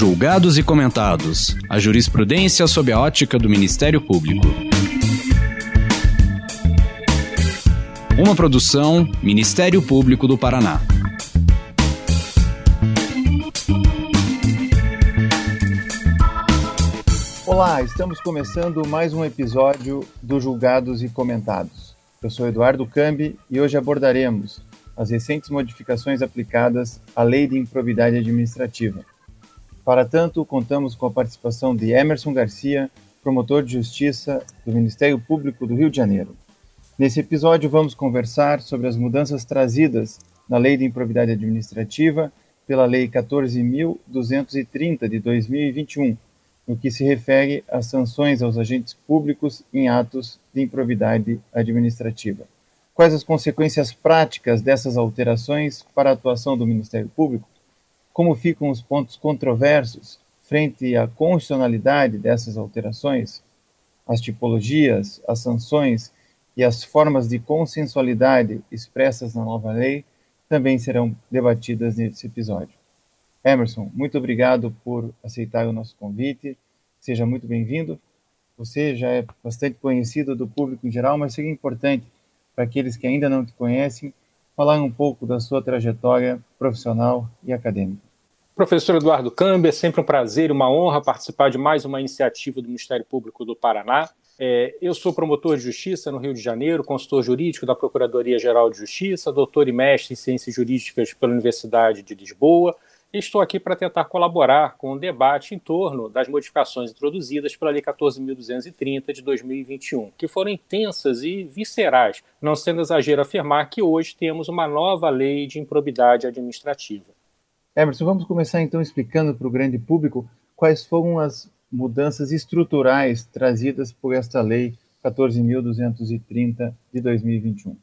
Julgados e comentados. A jurisprudência sob a ótica do Ministério Público. Uma produção Ministério Público do Paraná. Olá, estamos começando mais um episódio do Julgados e Comentados. Eu sou Eduardo Cambi e hoje abordaremos as recentes modificações aplicadas à Lei de Improbidade Administrativa. Para tanto, contamos com a participação de Emerson Garcia, promotor de justiça do Ministério Público do Rio de Janeiro. Nesse episódio, vamos conversar sobre as mudanças trazidas na Lei de Improbidade Administrativa pela Lei 14.230 de 2021 no que se refere às sanções aos agentes públicos em atos de improvidade administrativa. Quais as consequências práticas dessas alterações para a atuação do Ministério Público? Como ficam os pontos controversos frente à constitucionalidade dessas alterações? As tipologias, as sanções e as formas de consensualidade expressas na nova lei também serão debatidas nesse episódio. Emerson, muito obrigado por aceitar o nosso convite. Seja muito bem-vindo. Você já é bastante conhecido do público em geral, mas seria importante para aqueles que ainda não te conhecem falar um pouco da sua trajetória profissional e acadêmica. Professor Eduardo Câmbio, é sempre um prazer uma honra participar de mais uma iniciativa do Ministério Público do Paraná. É, eu sou promotor de justiça no Rio de Janeiro, consultor jurídico da Procuradoria-Geral de Justiça, doutor e mestre em ciências jurídicas pela Universidade de Lisboa, Estou aqui para tentar colaborar com o debate em torno das modificações introduzidas pela Lei 14.230 de 2021, que foram intensas e viscerais, não sendo exagero afirmar que hoje temos uma nova lei de improbidade administrativa. Emerson, vamos começar então explicando para o grande público quais foram as mudanças estruturais trazidas por esta Lei 14.230 de 2021. O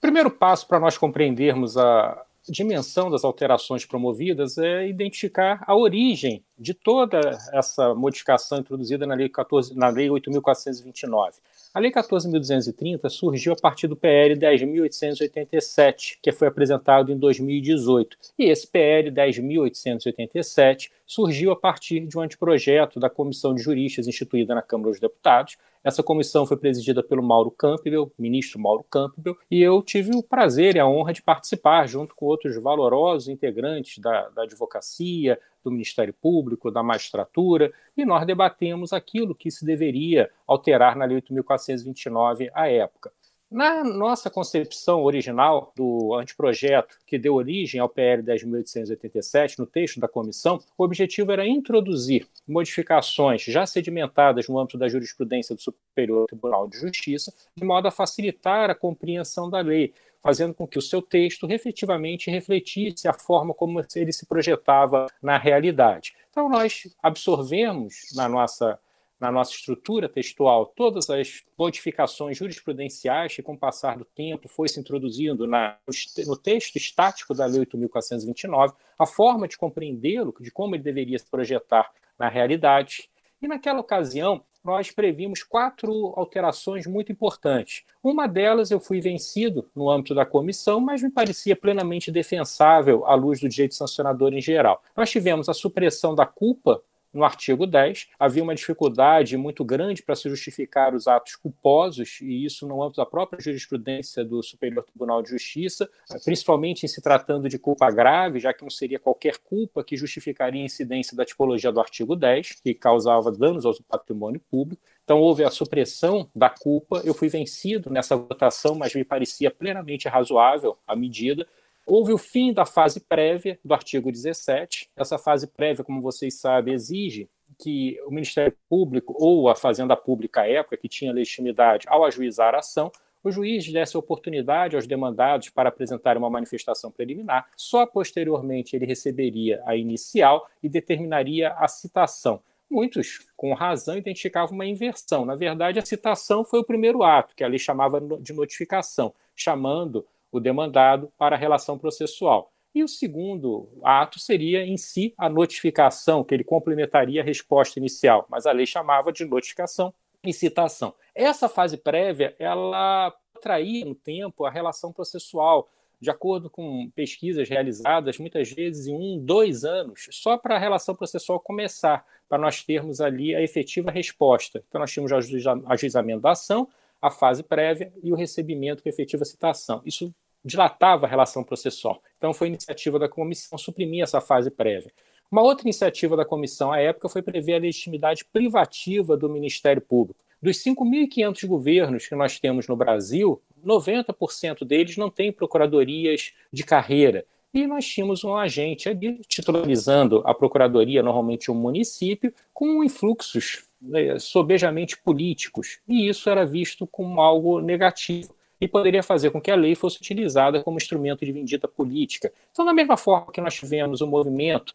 primeiro passo para nós compreendermos a, dimensão das alterações promovidas é identificar a origem de toda essa modificação introduzida na Lei, 14, na lei 8.429. A Lei 14.230 surgiu a partir do PL 10.887, que foi apresentado em 2018. E esse PL 10.887 surgiu a partir de um anteprojeto da Comissão de Juristas instituída na Câmara dos Deputados, essa comissão foi presidida pelo Mauro Campbell, ministro Mauro Campbell, e eu tive o prazer e a honra de participar, junto com outros valorosos integrantes da, da advocacia, do Ministério Público, da magistratura, e nós debatemos aquilo que se deveria alterar na Lei 8.429 à época. Na nossa concepção original do anteprojeto que deu origem ao PL 10.887, no texto da comissão, o objetivo era introduzir modificações já sedimentadas no âmbito da jurisprudência do Superior Tribunal de Justiça, de modo a facilitar a compreensão da lei, fazendo com que o seu texto efetivamente refletisse a forma como ele se projetava na realidade. Então, nós absorvemos na nossa na nossa estrutura textual todas as modificações jurisprudenciais que, com o passar do tempo, foi se introduzindo na, no texto estático da Lei 8.429, a forma de compreendê-lo, de como ele deveria se projetar na realidade. E naquela ocasião, nós previmos quatro alterações muito importantes. Uma delas eu fui vencido no âmbito da comissão, mas me parecia plenamente defensável à luz do direito sancionador em geral. Nós tivemos a supressão da culpa no artigo 10, havia uma dificuldade muito grande para se justificar os atos culposos, e isso no âmbito da própria jurisprudência do Superior Tribunal de Justiça, principalmente em se tratando de culpa grave, já que não seria qualquer culpa que justificaria a incidência da tipologia do artigo 10, que causava danos ao patrimônio público. Então, houve a supressão da culpa. Eu fui vencido nessa votação, mas me parecia plenamente razoável a medida, Houve o fim da fase prévia do artigo 17. Essa fase prévia, como vocês sabem, exige que o Ministério Público ou a Fazenda Pública à época, que tinha legitimidade ao ajuizar a ação, o juiz desse oportunidade aos demandados para apresentar uma manifestação preliminar, só posteriormente ele receberia a inicial e determinaria a citação. Muitos, com razão, identificavam uma inversão. Na verdade, a citação foi o primeiro ato, que a lei chamava de notificação, chamando o demandado para a relação processual. E o segundo ato seria em si a notificação, que ele complementaria a resposta inicial, mas a lei chamava de notificação e citação. Essa fase prévia, ela traía no tempo a relação processual, de acordo com pesquisas realizadas, muitas vezes em um, dois anos, só para a relação processual começar, para nós termos ali a efetiva resposta. Então, nós tínhamos o ajuizamento da ação, a fase prévia e o recebimento com efetiva citação. Isso dilatava a relação processual. Então, foi iniciativa da comissão suprimir essa fase prévia. Uma outra iniciativa da comissão à época foi prever a legitimidade privativa do Ministério Público. Dos 5.500 governos que nós temos no Brasil, 90% deles não têm procuradorias de carreira. E nós tínhamos um agente ali titularizando a procuradoria, normalmente um município, com influxos né, sobejamente políticos. E isso era visto como algo negativo e poderia fazer com que a lei fosse utilizada como instrumento de vendida política. Então, da mesma forma que nós tivemos o movimento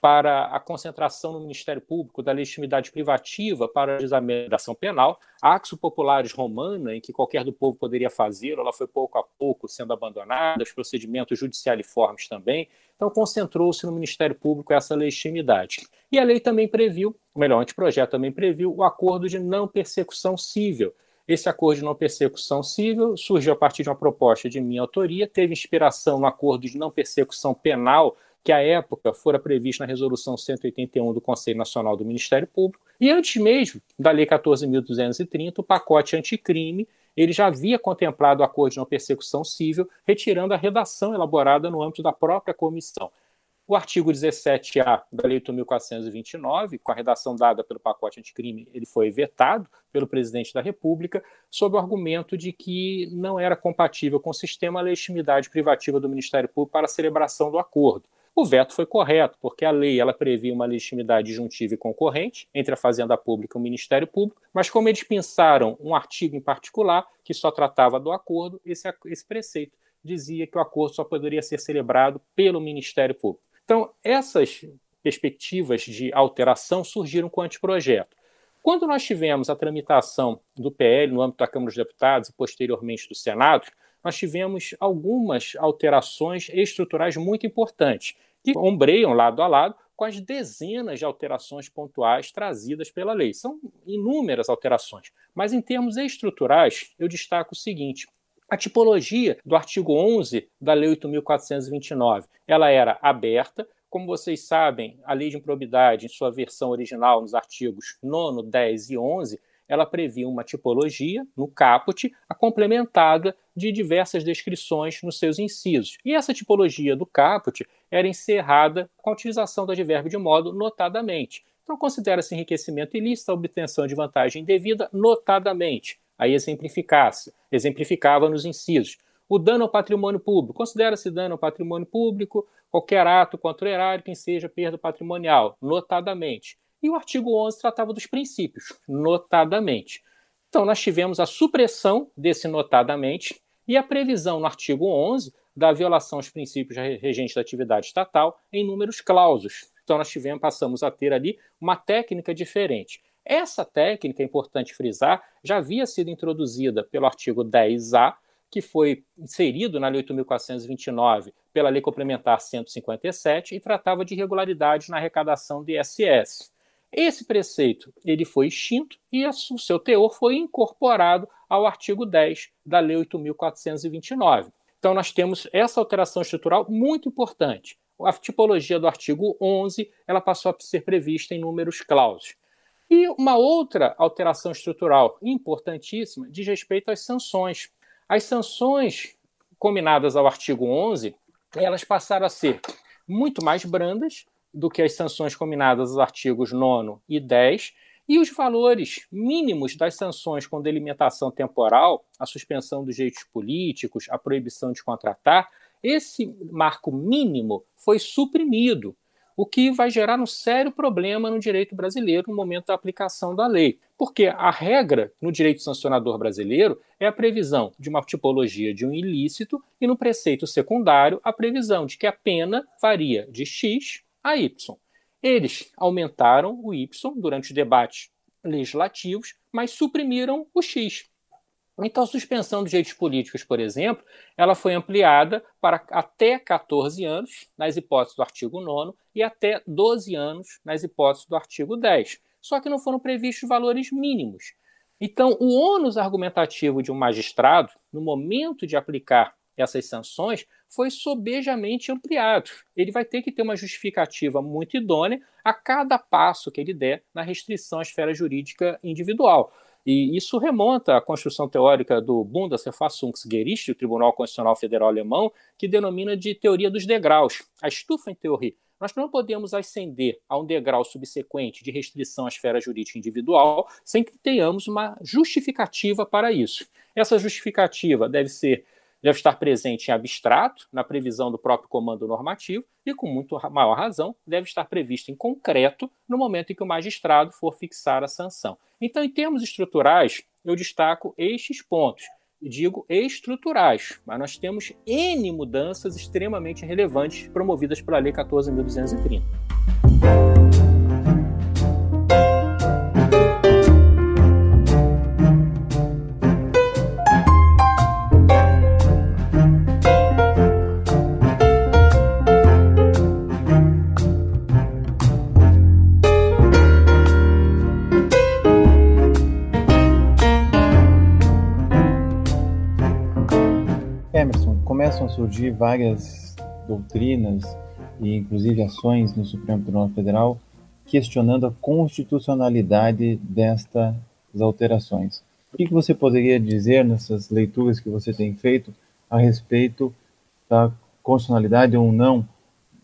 para a concentração no Ministério Público da legitimidade privativa para a examinação penal, a Axo Populares Romana, em que qualquer do povo poderia fazer, ela foi pouco a pouco sendo abandonada, os procedimentos judicialiformes também, então concentrou-se no Ministério Público essa legitimidade. E a lei também previu, melhor, o anteprojeto também previu, o acordo de não persecução civil, esse acordo de não persecução civil surgiu a partir de uma proposta de minha autoria, teve inspiração no acordo de não persecução penal que à época fora previsto na Resolução 181 do Conselho Nacional do Ministério Público, e antes mesmo da Lei 14.230, o pacote anticrime, ele já havia contemplado o acordo de não persecução civil, retirando a redação elaborada no âmbito da própria comissão. O artigo 17A da Lei 8.429, com a redação dada pelo pacote anticrime, ele foi vetado pelo presidente da República, sob o argumento de que não era compatível com o sistema a legitimidade privativa do Ministério Público para a celebração do acordo. O veto foi correto, porque a lei ela previa uma legitimidade juntiva e concorrente entre a Fazenda Pública e o Ministério Público, mas como eles pensaram um artigo em particular que só tratava do acordo, esse, esse preceito dizia que o acordo só poderia ser celebrado pelo Ministério Público. Então, essas perspectivas de alteração surgiram com o anteprojeto. Quando nós tivemos a tramitação do PL no âmbito da Câmara dos Deputados e posteriormente do Senado, nós tivemos algumas alterações estruturais muito importantes, que ombreiam lado a lado com as dezenas de alterações pontuais trazidas pela lei. São inúmeras alterações, mas em termos estruturais, eu destaco o seguinte: a tipologia do artigo 11 da Lei 8.429 ela era aberta. Como vocês sabem, a lei de improbidade, em sua versão original, nos artigos 9, 10 e 11, ela previa uma tipologia no caput, complementada de diversas descrições nos seus incisos. E essa tipologia do caput era encerrada com a utilização do advérbio de modo notadamente. Então, considera-se enriquecimento ilícito a obtenção de vantagem indevida notadamente. Aí exemplificasse, exemplificava nos incisos. O dano ao patrimônio público. Considera-se dano ao patrimônio público qualquer ato contra o erário que seja perda patrimonial, notadamente. E o artigo 11 tratava dos princípios, notadamente. Então, nós tivemos a supressão desse notadamente e a previsão no artigo 11 da violação aos princípios regentes da atividade estatal em números clausos. Então, nós tivemos, passamos a ter ali uma técnica diferente. Essa técnica, é importante frisar, já havia sido introduzida pelo artigo 10A, que foi inserido na Lei 8.429 pela Lei Complementar 157 e tratava de irregularidades na arrecadação de ISS. Esse preceito ele foi extinto e o seu teor foi incorporado ao artigo 10 da Lei 8.429. Então, nós temos essa alteração estrutural muito importante. A tipologia do artigo 11 ela passou a ser prevista em números clausos. E uma outra alteração estrutural importantíssima diz respeito às sanções. As sanções combinadas ao artigo 11, elas passaram a ser muito mais brandas do que as sanções combinadas aos artigos 9 e 10, e os valores mínimos das sanções com delimitação temporal, a suspensão dos direitos políticos, a proibição de contratar, esse marco mínimo foi suprimido, o que vai gerar um sério problema no direito brasileiro no momento da aplicação da lei. Porque a regra no direito sancionador brasileiro é a previsão de uma tipologia de um ilícito e no preceito secundário a previsão de que a pena varia de X a Y. Eles aumentaram o Y durante os debates legislativos, mas suprimiram o X. Então, a suspensão dos direitos políticos, por exemplo, ela foi ampliada para até 14 anos, nas hipóteses do artigo 9, e até 12 anos, nas hipóteses do artigo 10. Só que não foram previstos valores mínimos. Então, o ônus argumentativo de um magistrado, no momento de aplicar essas sanções foi sobejamente ampliado. Ele vai ter que ter uma justificativa muito idônea a cada passo que ele der na restrição à esfera jurídica individual. E isso remonta à construção teórica do Bundesverfassungsgericht, o Tribunal Constitucional Federal Alemão, que denomina de teoria dos degraus, a Stufentheorie. Nós não podemos ascender a um degrau subsequente de restrição à esfera jurídica individual sem que tenhamos uma justificativa para isso. Essa justificativa deve ser deve estar presente em abstrato, na previsão do próprio comando normativo, e com muito maior razão, deve estar previsto em concreto no momento em que o magistrado for fixar a sanção. Então, em termos estruturais, eu destaco estes pontos. Digo estruturais, mas nós temos N mudanças extremamente relevantes promovidas pela Lei 14.230. começam a surgir várias doutrinas e inclusive ações no Supremo Tribunal Federal questionando a constitucionalidade destas alterações. O que você poderia dizer nessas leituras que você tem feito a respeito da constitucionalidade ou não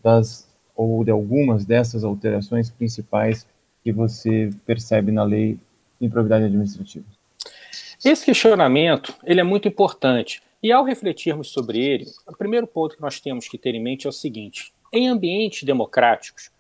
das ou de algumas dessas alterações principais que você percebe na lei de improbidade administrativa? Esse questionamento ele é muito importante e ao refletirmos sobre ele, o primeiro ponto que nós temos que ter em mente é o seguinte: em ambientes democráticos,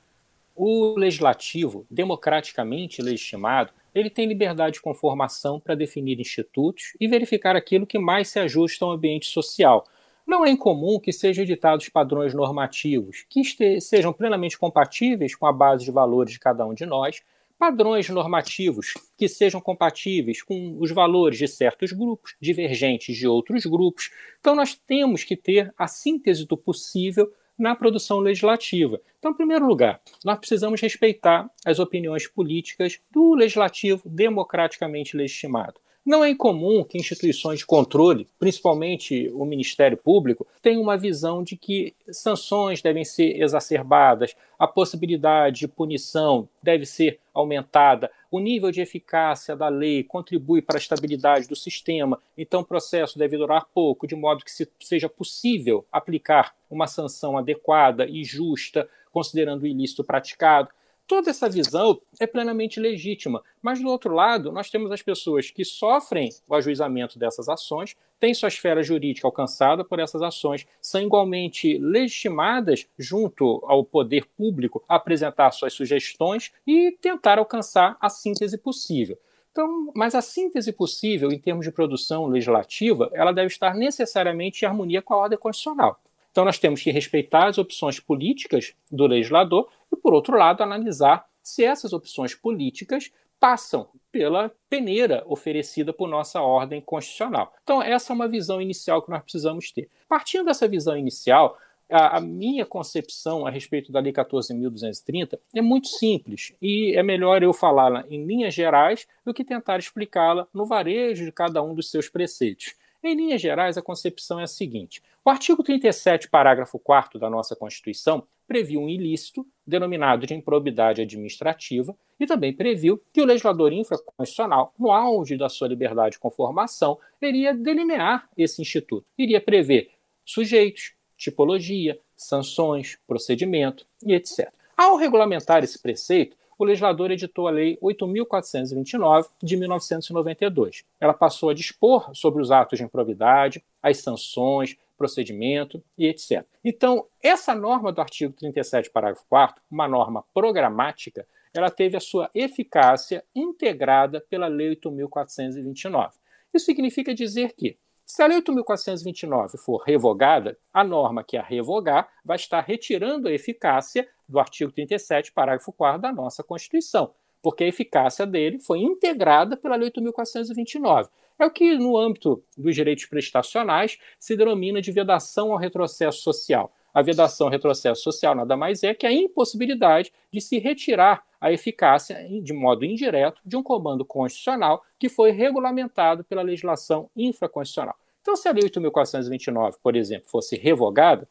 o legislativo, democraticamente legitimado, ele tem liberdade de conformação para definir institutos e verificar aquilo que mais se ajusta ao ambiente social. Não é incomum que sejam editados padrões normativos que sejam plenamente compatíveis com a base de valores de cada um de nós padrões normativos que sejam compatíveis com os valores de certos grupos, divergentes de outros grupos. Então, nós temos que ter a síntese do possível na produção legislativa. Então, em primeiro lugar, nós precisamos respeitar as opiniões políticas do legislativo democraticamente legitimado. Não é incomum que instituições de controle, principalmente o Ministério Público, tenham uma visão de que sanções devem ser exacerbadas, a possibilidade de punição deve ser aumentada, o nível de eficácia da lei contribui para a estabilidade do sistema, então o processo deve durar pouco, de modo que seja possível aplicar uma sanção adequada e justa, considerando o ilícito praticado. Toda essa visão é plenamente legítima, mas do outro lado, nós temos as pessoas que sofrem o ajuizamento dessas ações, têm sua esfera jurídica alcançada por essas ações, são igualmente legitimadas junto ao poder público a apresentar suas sugestões e tentar alcançar a síntese possível. Então, mas a síntese possível em termos de produção legislativa, ela deve estar necessariamente em harmonia com a ordem constitucional. Então, nós temos que respeitar as opções políticas do legislador e, por outro lado, analisar se essas opções políticas passam pela peneira oferecida por nossa ordem constitucional. Então, essa é uma visão inicial que nós precisamos ter. Partindo dessa visão inicial, a, a, minha concepção a respeito da Lei 14.230 é muito simples e é melhor eu falá-la em linhas gerais do que tentar explicá-la no varejo de cada um dos seus preceitos. Em linhas gerais, a concepção é a seguinte: o artigo 37, parágrafo 4 da nossa Constituição, previu um ilícito, denominado de improbidade administrativa, e também previu que o legislador infraconstitucional, no auge da sua liberdade de conformação, iria delinear esse instituto, iria prever sujeitos, tipologia, sanções, procedimento e etc. Ao regulamentar esse preceito, o legislador editou a Lei 8.429 de 1992. Ela passou a dispor sobre os atos de improbidade, as sanções, procedimento e etc. Então, essa norma do artigo 37, parágrafo 4, uma norma programática, ela teve a sua eficácia integrada pela Lei 8.429. Isso significa dizer que, se a Lei 8.429 for revogada, a norma que a revogar vai estar retirando a eficácia do artigo 37, parágrafo 4 da nossa Constituição, porque a eficácia dele foi integrada pela Lei 8.429. É o que, no âmbito dos direitos prestacionais, se denomina de vedação ao retrocesso social. A vedação ao retrocesso social nada mais é que a impossibilidade de se retirar a eficácia, de modo indireto, de um comando constitucional que foi regulamentado pela legislação infraconstitucional. Então, se a Lei 8.429, por exemplo, fosse revogada,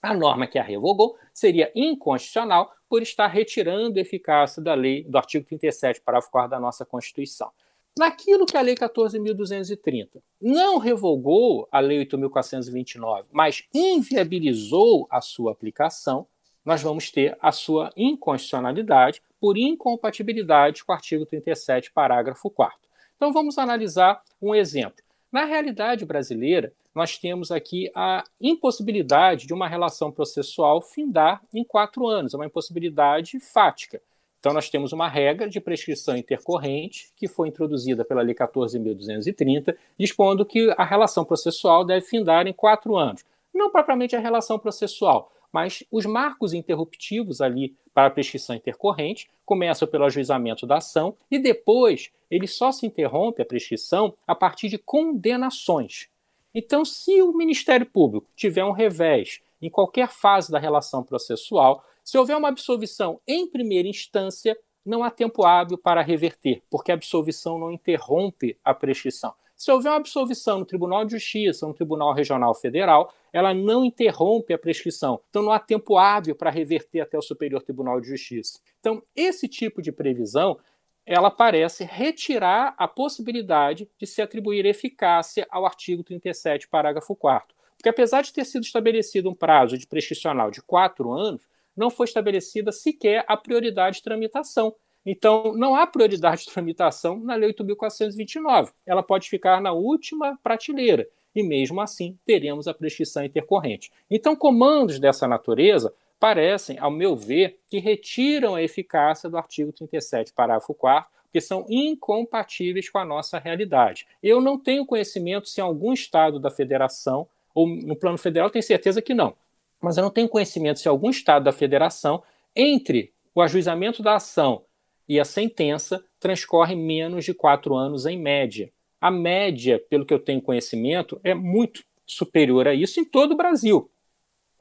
a norma que a revogou seria inconstitucional por estar retirando a eficácia da lei do artigo 37, parágrafo 4 da nossa Constituição. Naquilo que a Lei 14.230 não revogou a Lei 8.429, mas inviabilizou a sua aplicação, nós vamos ter a sua inconstitucionalidade por incompatibilidade com o artigo 37, parágrafo 4. Então vamos analisar um exemplo. Na realidade brasileira, nós temos aqui a impossibilidade de uma relação processual findar em quatro anos, é uma impossibilidade fática. Então, nós temos uma regra de prescrição intercorrente, que foi introduzida pela Lei 14.230, dispondo que a relação processual deve findar em quatro anos. Não propriamente a relação processual, mas os marcos interruptivos ali para a prescrição intercorrente começam pelo ajuizamento da ação e depois ele só se interrompe a prescrição a partir de condenações. Então, se o Ministério Público tiver um revés em qualquer fase da relação processual, se houver uma absolvição em primeira instância, não há tempo hábil para reverter, porque a absolvição não interrompe a prescrição. Se houver uma absolvição no Tribunal de Justiça no Tribunal Regional Federal, ela não interrompe a prescrição. Então não há tempo hábil para reverter até o Superior Tribunal de Justiça. Então, esse tipo de previsão, ela parece retirar a possibilidade de se atribuir eficácia ao artigo 37, parágrafo 4 Porque apesar de ter sido estabelecido um prazo de prescricional de quatro anos, não foi estabelecida sequer a prioridade de tramitação. Então, não há prioridade de tramitação na Lei 8.429. Ela pode ficar na última prateleira e, mesmo assim, teremos a prescrição intercorrente. Então, comandos dessa natureza parecem, ao meu ver, que retiram a eficácia do artigo 37, parágrafo 4 que são incompatíveis com a nossa realidade. Eu não tenho conhecimento se em algum estado da federação, ou no plano federal, tenho certeza que não, mas eu não tenho conhecimento se algum estado da federação, entre o ajuizamento da ação e a sentença transcorre menos de quatro anos em média. A média, pelo que eu tenho conhecimento, é muito superior a isso em todo o Brasil.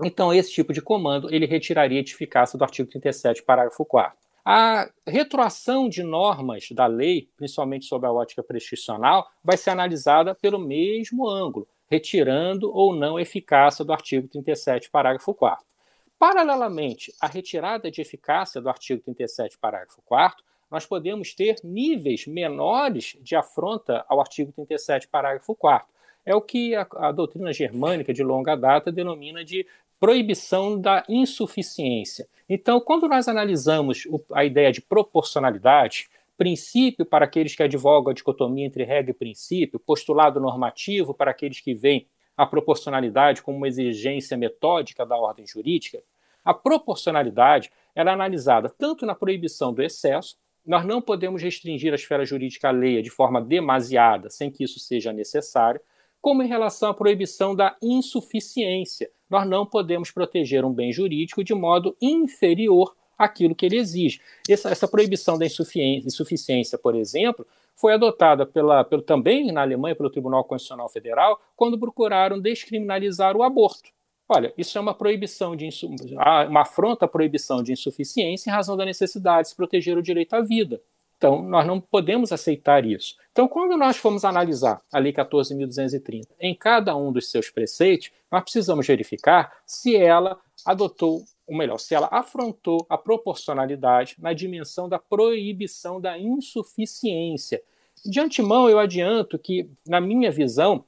Então, esse tipo de comando ele retiraria a eficácia do artigo 37, parágrafo 4. A retroação de normas da lei, principalmente sobre a ótica prescricional, vai ser analisada pelo mesmo ângulo, retirando ou não a eficácia do artigo 37, parágrafo 4. Paralelamente à retirada de eficácia do artigo 37, parágrafo 4, nós podemos ter níveis menores de afronta ao artigo 37, parágrafo 4. É o que a, a doutrina germânica de longa data denomina de proibição da insuficiência. Então, quando nós analisamos a ideia de proporcionalidade, princípio para aqueles que advogam a dicotomia entre regra e princípio, postulado normativo para aqueles que veem a proporcionalidade como uma exigência metódica da ordem jurídica, a proporcionalidade ela é analisada tanto na proibição do excesso, nós não podemos restringir a esfera jurídica alheia de forma demasiada, sem que isso seja necessário, como em relação à proibição da insuficiência. Nós não podemos proteger um bem jurídico de modo inferior àquilo que ele exige. Essa, essa proibição da insuficiência, insuficiência, por exemplo, foi adotada pela, pelo, também na Alemanha pelo Tribunal Constitucional Federal quando procuraram descriminalizar o aborto. Olha, isso é uma proibição de uma afronta à proibição de insuficiência em razão da necessidade de se proteger o direito à vida. Então, nós não podemos aceitar isso. Então, quando nós formos analisar a Lei 14.230 em cada um dos seus preceitos, nós precisamos verificar se ela adotou, ou melhor, se ela afrontou a proporcionalidade na dimensão da proibição da insuficiência. De antemão, eu adianto que, na minha visão,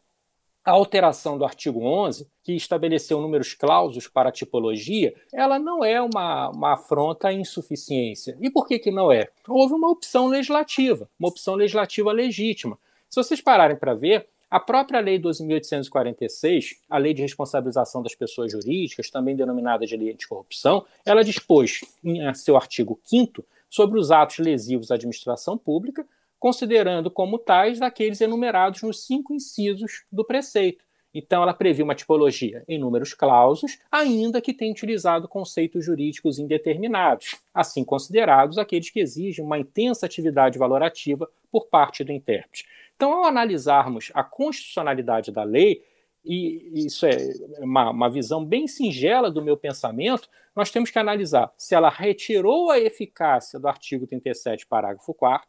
a alteração do artigo 11, que estabeleceu números clausos para a tipologia, ela não é uma, uma afronta à insuficiência. E por que, que não é? Houve uma opção legislativa, uma opção legislativa legítima. Se vocês pararem para ver, a própria Lei 12.846, a Lei de Responsabilização das Pessoas Jurídicas, também denominada de Lei Anticorrupção, ela dispôs, em seu artigo 5 sobre os atos lesivos à administração pública, considerando como tais aqueles enumerados nos cinco incisos do preceito. Então, ela prevê uma tipologia em números clausos, ainda que tenha utilizado conceitos jurídicos indeterminados, assim considerados aqueles que exigem uma intensa atividade valorativa por parte do intérprete. Então, ao analisarmos a constitucionalidade da lei, e isso é uma, uma, visão bem singela do meu pensamento, nós temos que analisar se ela retirou a eficácia do artigo 37, parágrafo 4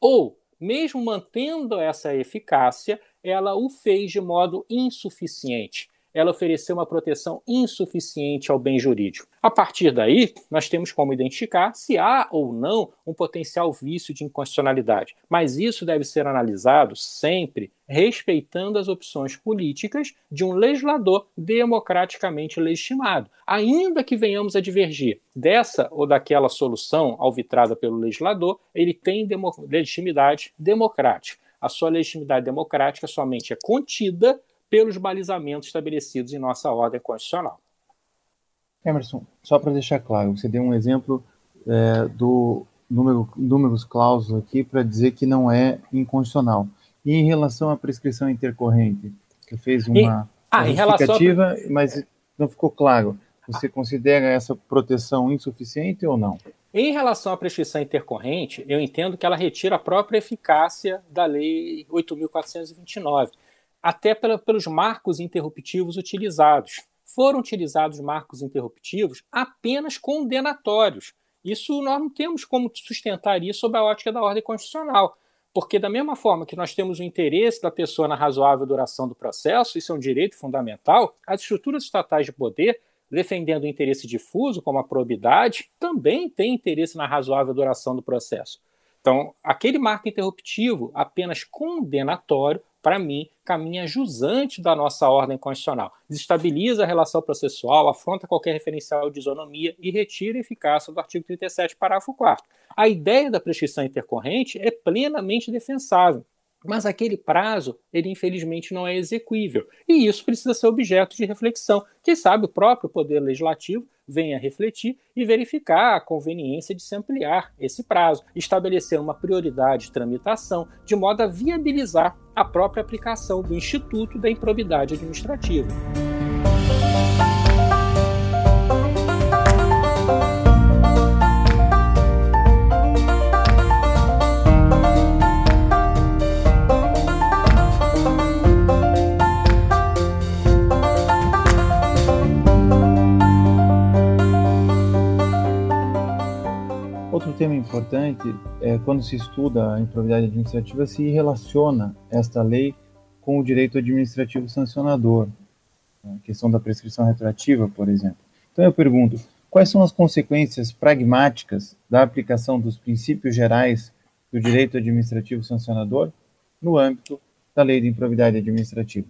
ou, mesmo mantendo essa eficácia, ela o fez de modo insuficiente ela ofereceu uma proteção insuficiente ao bem jurídico. A partir daí, nós temos como identificar se há ou não um potencial vício de inconstitucionalidade. Mas isso deve ser analisado sempre respeitando as opções políticas de um legislador democraticamente legitimado, ainda que venhamos a divergir dessa ou daquela solução alvitrada pelo legislador, ele tem demo legitimidade democrática. A sua legitimidade democrática somente é contida pelos balizamentos estabelecidos em nossa ordem constitucional. Emerson, só para deixar claro, você deu um exemplo é, do número, números clausos aqui para dizer que não é inconstitucional. E em relação à prescrição intercorrente, você fez uma, e, ah, justificativa, a... mas não ficou claro. Você considera essa proteção insuficiente ou não? Em relação à prescrição intercorrente, eu entendo que ela retira a própria eficácia da Lei 8.429 até pela, pelos marcos interruptivos utilizados. Foram utilizados marcos interruptivos apenas condenatórios. Isso nós não temos como sustentar isso sob a ótica da ordem constitucional. Porque, da mesma forma que nós temos o interesse da pessoa na razoável duração do processo, isso é um direito fundamental, as estruturas estatais de poder, defendendo o interesse difuso, como a probidade, também têm interesse na razoável duração do processo. Então, aquele marco interruptivo apenas condenatório para mim, caminha jusante da nossa ordem constitucional. Desestabiliza a relação processual, afronta qualquer referencial de isonomia e retira a eficácia do artigo 37, parágrafo 4. A ideia da prescrição intercorrente é plenamente defensável. Mas aquele prazo, ele infelizmente não é execuível. E isso precisa ser objeto de reflexão. Quem sabe o próprio Poder Legislativo venha refletir e verificar a conveniência de se ampliar esse prazo, estabelecer uma prioridade de tramitação, de modo a viabilizar a própria aplicação do Instituto da Improbidade Administrativa. Tema importante é quando se estuda a improbidade administrativa se relaciona esta lei com o direito administrativo sancionador, a questão da prescrição retroativa, por exemplo. Então eu pergunto, quais são as consequências pragmáticas da aplicação dos princípios gerais do direito administrativo sancionador no âmbito da lei de improbidade administrativa?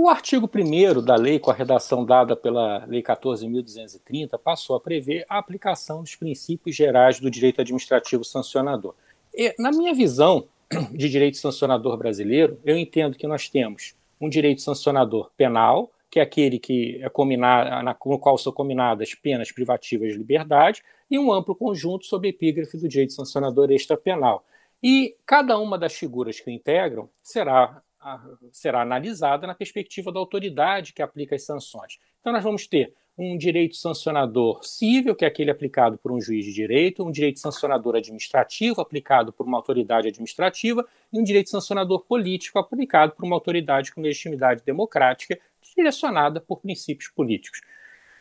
O artigo 1 da lei, com a redação dada pela Lei 14.230, passou a prever a aplicação dos princípios gerais do direito administrativo sancionador. E, na minha visão de direito sancionador brasileiro, eu entendo que nós temos um direito sancionador penal, que é aquele que é combinado, no qual são combinadas penas privativas de liberdade, e um amplo conjunto sob epígrafe do direito sancionador extrapenal. E cada uma das figuras que o integram será será analisada na perspectiva da autoridade que aplica as sanções. Então, nós vamos ter um direito sancionador civil, que é aquele aplicado por um juiz de direito, um direito sancionador administrativo, aplicado por uma autoridade administrativa, e um direito sancionador político, aplicado por uma autoridade com legitimidade democrática, direcionada por princípios políticos.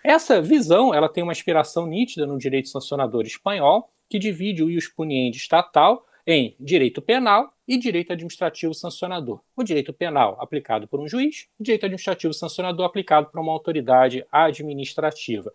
Essa visão ela tem uma inspiração nítida no direito sancionador espanhol, que divide o ius puniendi estatal em direito penal e direito administrativo sancionador. O direito penal aplicado por um juiz, o direito administrativo sancionador aplicado por uma autoridade administrativa.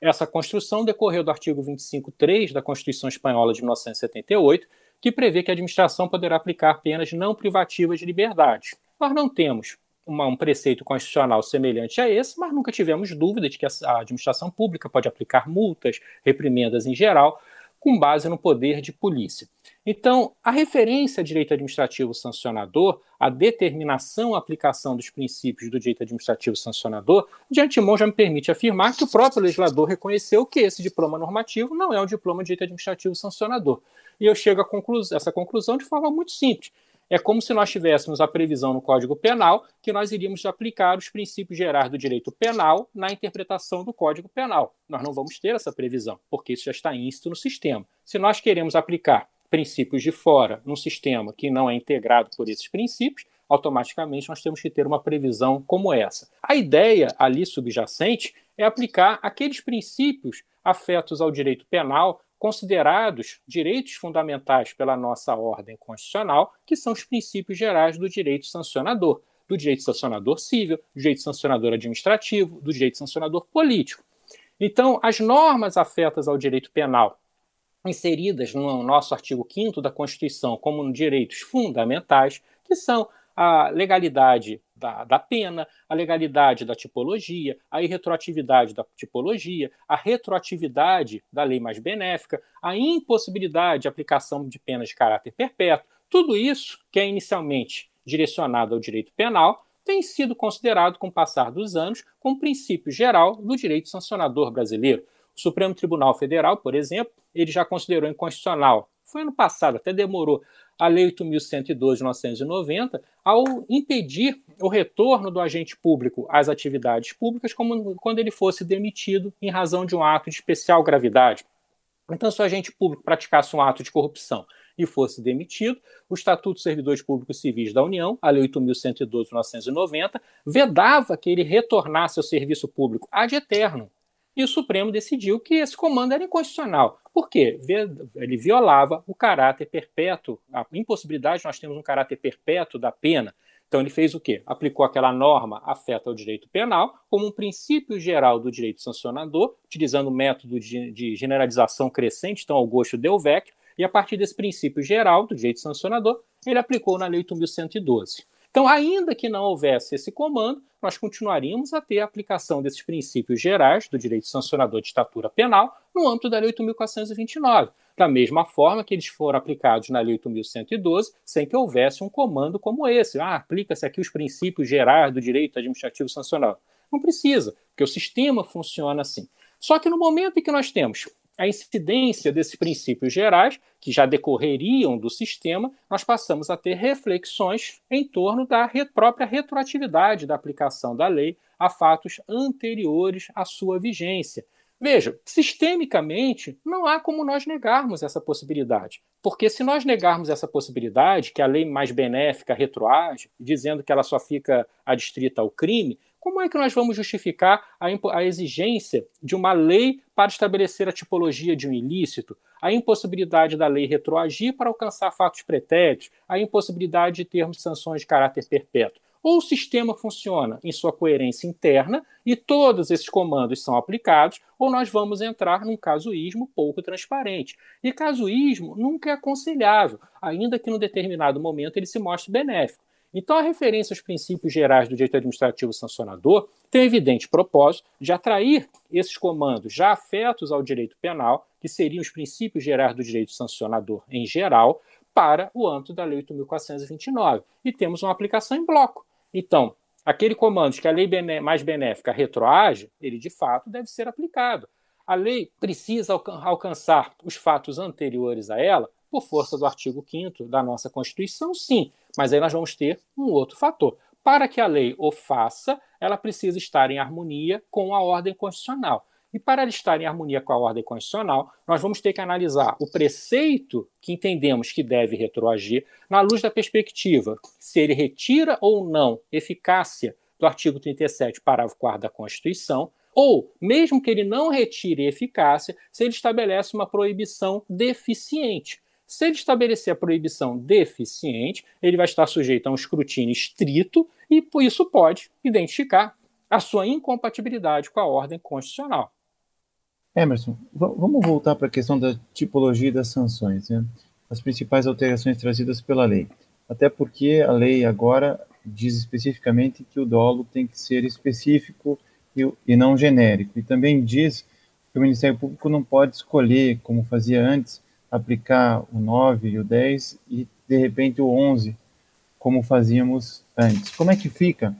Essa construção decorreu do artigo 25.3 da Constituição Espanhola de 1978, que prevê que a administração poderá aplicar penas não privativas de liberdade. Nós não temos uma, um preceito constitucional semelhante a esse, mas nunca tivemos dúvida de que a administração pública pode aplicar multas, reprimendas em geral, com base no poder de polícia. Então, a referência a direito administrativo sancionador, a determinação, a aplicação dos princípios do direito administrativo sancionador, de antemão já me permite afirmar que o próprio legislador reconheceu que esse diploma normativo não é um diploma de direito administrativo sancionador. E eu chego a essa conclusão de forma muito simples. É como se nós tivéssemos a previsão no Código Penal que nós iríamos aplicar os princípios gerais do direito penal na interpretação do Código Penal. Nós não vamos ter essa previsão, porque isso já está íncito no sistema. Se nós queremos aplicar princípios de fora num sistema que não é integrado por esses princípios, automaticamente nós temos que ter uma previsão como essa. A ideia ali subjacente é aplicar aqueles princípios afetos ao direito penal considerados direitos fundamentais pela nossa ordem constitucional, que são os princípios gerais do direito sancionador, do direito sancionador civil, do direito sancionador administrativo, do direito sancionador político. Então, as normas afetas ao direito penal, inseridas no nosso artigo 5 da Constituição como direitos fundamentais, que são a legalidade da, da, pena, a legalidade da tipologia, a irretroatividade da tipologia, a retroatividade da lei mais benéfica, a impossibilidade de aplicação de penas de caráter perpétuo, tudo isso que é inicialmente direcionado ao direito penal tem sido considerado, com o passar dos anos, como princípio geral do direito sancionador brasileiro. O Supremo Tribunal Federal, por exemplo, ele já considerou inconstitucional, foi ano passado, até demorou, a Lei 8.112 de 1990, ao impedir o retorno do agente público às atividades públicas como quando ele fosse demitido em razão de um ato de especial gravidade. Então, se o agente público praticasse um ato de corrupção e fosse demitido, o Estatuto dos Servidores Públicos Civis da União, a Lei 8.112 de 1990, vedava que ele retornasse ao serviço público ad eterno, e o Supremo decidiu que esse comando era inconstitucional. Por quê? Ele violava o caráter perpétuo, a impossibilidade, nós temos um caráter perpétuo da pena. Então ele fez o quê? Aplicou aquela norma afeta ao direito penal como um princípio geral do direito sancionador, utilizando o método de, de generalização crescente, então Augusto Delvecchio, e a partir desse princípio geral do direito sancionador, ele aplicou na Lei 8.112. Então, ainda que não houvesse esse comando, nós continuaríamos a ter a aplicação desses princípios gerais do direito sancionador de estatura penal no âmbito da Lei 8.429, da mesma forma que eles foram aplicados na Lei 8.112, sem que houvesse um comando como esse. Ah, aplica-se aqui os princípios gerais do direito administrativo sancional. Não precisa, porque o sistema funciona assim. Só que no momento em que nós temos a incidência desses princípios gerais, que já decorreriam do sistema, nós passamos a ter reflexões em torno da própria retroatividade da aplicação da lei a fatos anteriores à sua vigência. Veja, sistemicamente, não há como nós negarmos essa possibilidade. Porque se nós negarmos essa possibilidade, que a lei mais benéfica retroage, dizendo que ela só fica adstrita ao crime, como é que nós vamos justificar a, a, exigência de uma lei para estabelecer a tipologia de um ilícito, a impossibilidade da lei retroagir para alcançar fatos pretéritos, a impossibilidade de termos sanções de caráter perpétuo? Ou o sistema funciona em sua coerência interna e todos esses comandos são aplicados, ou nós vamos entrar num casuísmo pouco transparente. E casuísmo nunca é aconselhável, ainda que num determinado momento ele se mostre benéfico. Então, a referência aos princípios gerais do direito administrativo sancionador tem evidente propósito de atrair esses comandos já afetos ao direito penal, que seriam os princípios gerais do direito sancionador em geral, para o âmbito da Lei 8.429. E temos uma aplicação em bloco. Então, aquele comando que a lei mais benéfica retroage, ele de fato deve ser aplicado. A lei precisa alcançar os fatos anteriores a ela por força do artigo 5 da nossa Constituição, sim. Mas aí nós vamos ter um outro fator. Para que a lei o faça, ela precisa estar em harmonia com a ordem constitucional. E para ela estar em harmonia com a ordem constitucional, nós vamos ter que analisar o preceito que entendemos que deve retroagir na luz da perspectiva se ele retira ou não eficácia do artigo 37, parágrafo 4 da Constituição, ou, mesmo que ele não retire eficácia, se ele estabelece uma proibição deficiente. Se ele estabelecer a proibição deficiente, ele vai estar sujeito a um escrutínio estrito e por isso pode identificar a sua incompatibilidade com a ordem constitucional. Emerson, vamos voltar para a questão da tipologia das sanções, né? as principais alterações trazidas pela lei. Até porque a lei agora diz especificamente que o dolo tem que ser específico e, e não genérico. E também diz que o Ministério Público não pode escolher, como fazia antes, aplicar o 9 e o 10 e, de repente, o 11, como fazíamos antes. Como é que fica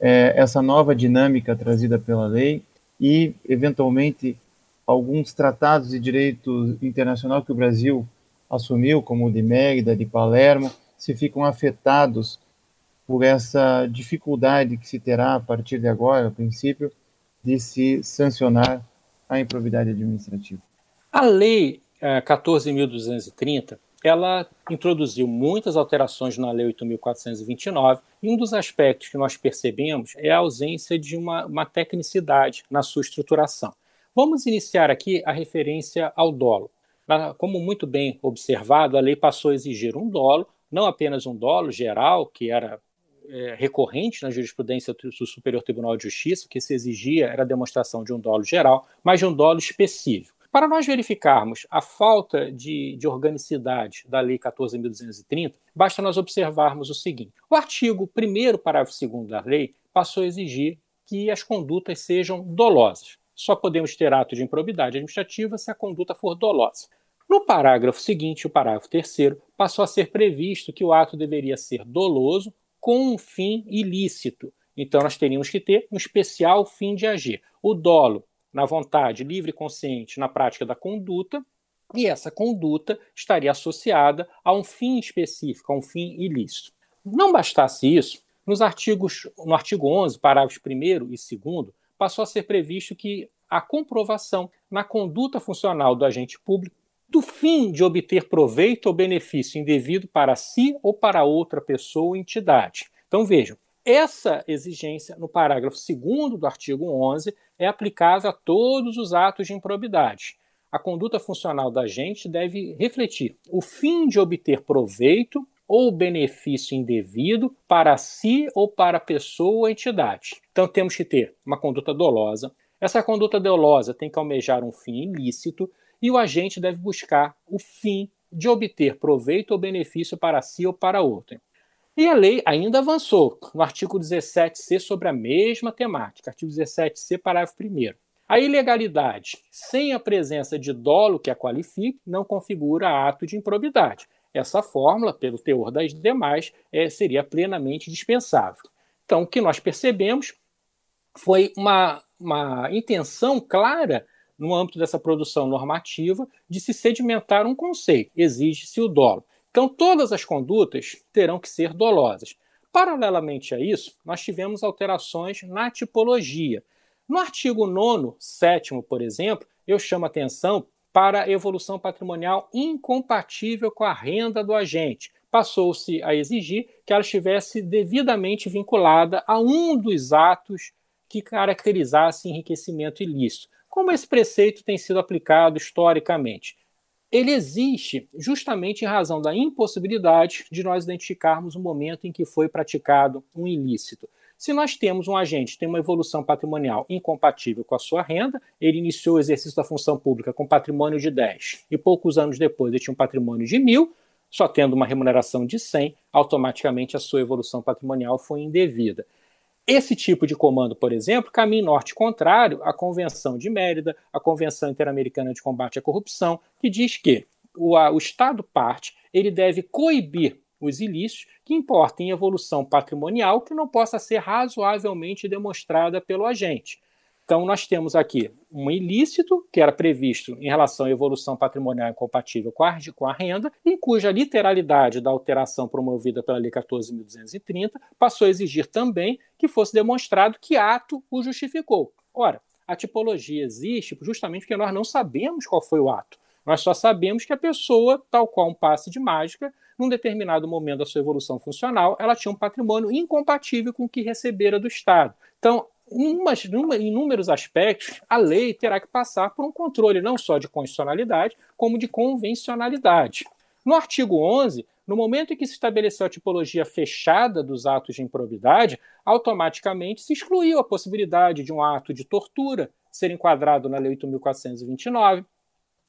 é, essa nova dinâmica trazida pela lei e, eventualmente, alguns tratados de direito internacional que o Brasil assumiu, como o de Mérida, de Palermo, se ficam afetados por essa dificuldade que se terá a partir de agora, a princípio, de se sancionar a improvidade administrativa. A lei 14.230, é, ela introduziu muitas alterações na Lei 8.429, e um dos aspectos que nós percebemos é a ausência de uma, uma tecnicidade na sua estruturação. Vamos iniciar aqui a referência ao dolo. Como muito bem observado, a lei passou a exigir um dolo, não apenas um dolo geral, que era é, recorrente na jurisprudência do Superior Tribunal de Justiça, que se exigia era a demonstração de um dolo geral, mas de um dolo específico. Para nós verificarmos a falta de, de organicidade da Lei 14.230, basta nós observarmos o seguinte: o artigo 1, parágrafo 2 da lei, passou a exigir que as condutas sejam dolosas. Só podemos ter ato de improbidade administrativa se a conduta for dolosa. No parágrafo seguinte, o parágrafo terceiro, passou a ser previsto que o ato deveria ser doloso com um fim ilícito. Então, nós teríamos que ter um especial fim de agir. O dolo na vontade livre e consciente na prática da conduta, e essa conduta estaria associada a um fim específico, a um fim ilícito. Não bastasse isso, nos artigos, no artigo 11, parágrafos 1 e 2, passou a ser previsto que a comprovação na conduta funcional do agente público do fim de obter proveito ou benefício indevido para si ou para outra pessoa ou entidade. Então vejam, essa exigência, no parágrafo 2 do artigo 11, é aplicável a todos os atos de improbidade. A conduta funcional da agente deve refletir o fim de obter proveito ou benefício indevido para si ou para pessoa ou entidade. Então temos que ter uma conduta dolosa. Essa conduta dolosa tem que almejar um fim ilícito e o agente deve buscar o fim de obter proveito ou benefício para si ou para outro. E a lei ainda avançou no artigo 17C sobre a mesma temática, artigo 17C, parágrafo 1. A ilegalidade sem a presença de dolo que a qualifique não configura ato de improbidade. Essa fórmula, pelo teor das demais, é, seria plenamente dispensável. Então, o que nós percebemos foi uma, uma intenção clara no âmbito dessa produção normativa de se sedimentar um conceito, exige-se o dolo. Então, todas as condutas terão que ser dolosas. Paralelamente a isso, nós tivemos alterações na tipologia. No artigo 9, 7, por exemplo, eu chamo atenção para a evolução patrimonial incompatível com a renda do agente. Passou-se a exigir que ela estivesse devidamente vinculada a um dos atos que caracterizasse enriquecimento ilícito, como esse preceito tem sido aplicado historicamente ele existe justamente em razão da impossibilidade de nós identificarmos o momento em que foi praticado um ilícito. Se nós temos um agente que tem uma evolução patrimonial incompatível com a sua renda, ele iniciou o exercício da função pública com patrimônio de 10 e poucos anos depois ele tinha um patrimônio de mil, só tendo uma remuneração de 100, automaticamente a sua evolução patrimonial foi indevida. Esse tipo de comando, por exemplo, caminha norte contrário à Convenção de Mérida, à Convenção Interamericana de Combate à Corrupção, que diz que o, a, o Estado parte ele deve coibir os ilícitos que importem evolução patrimonial que não possa ser razoavelmente demonstrada pelo agente. Então, nós temos aqui um ilícito, que era previsto em relação à evolução patrimonial incompatível com a, renda, em cuja literalidade da alteração promovida pela Lei 14.230 passou a exigir também que fosse demonstrado que ato o justificou. Ora, a tipologia existe justamente porque nós não sabemos qual foi o ato. Nós só sabemos que a pessoa, tal qual um passe de mágica, num determinado momento da sua evolução funcional, ela tinha um patrimônio incompatível com o que recebera do Estado. Então, umas, em inúmeros aspectos, a lei terá que passar por um controle não só de constitucionalidade, como de convencionalidade. No artigo 11, no momento em que se estabeleceu a tipologia fechada dos atos de improbidade, automaticamente se excluiu a possibilidade de um ato de tortura ser enquadrado na Lei 8.429,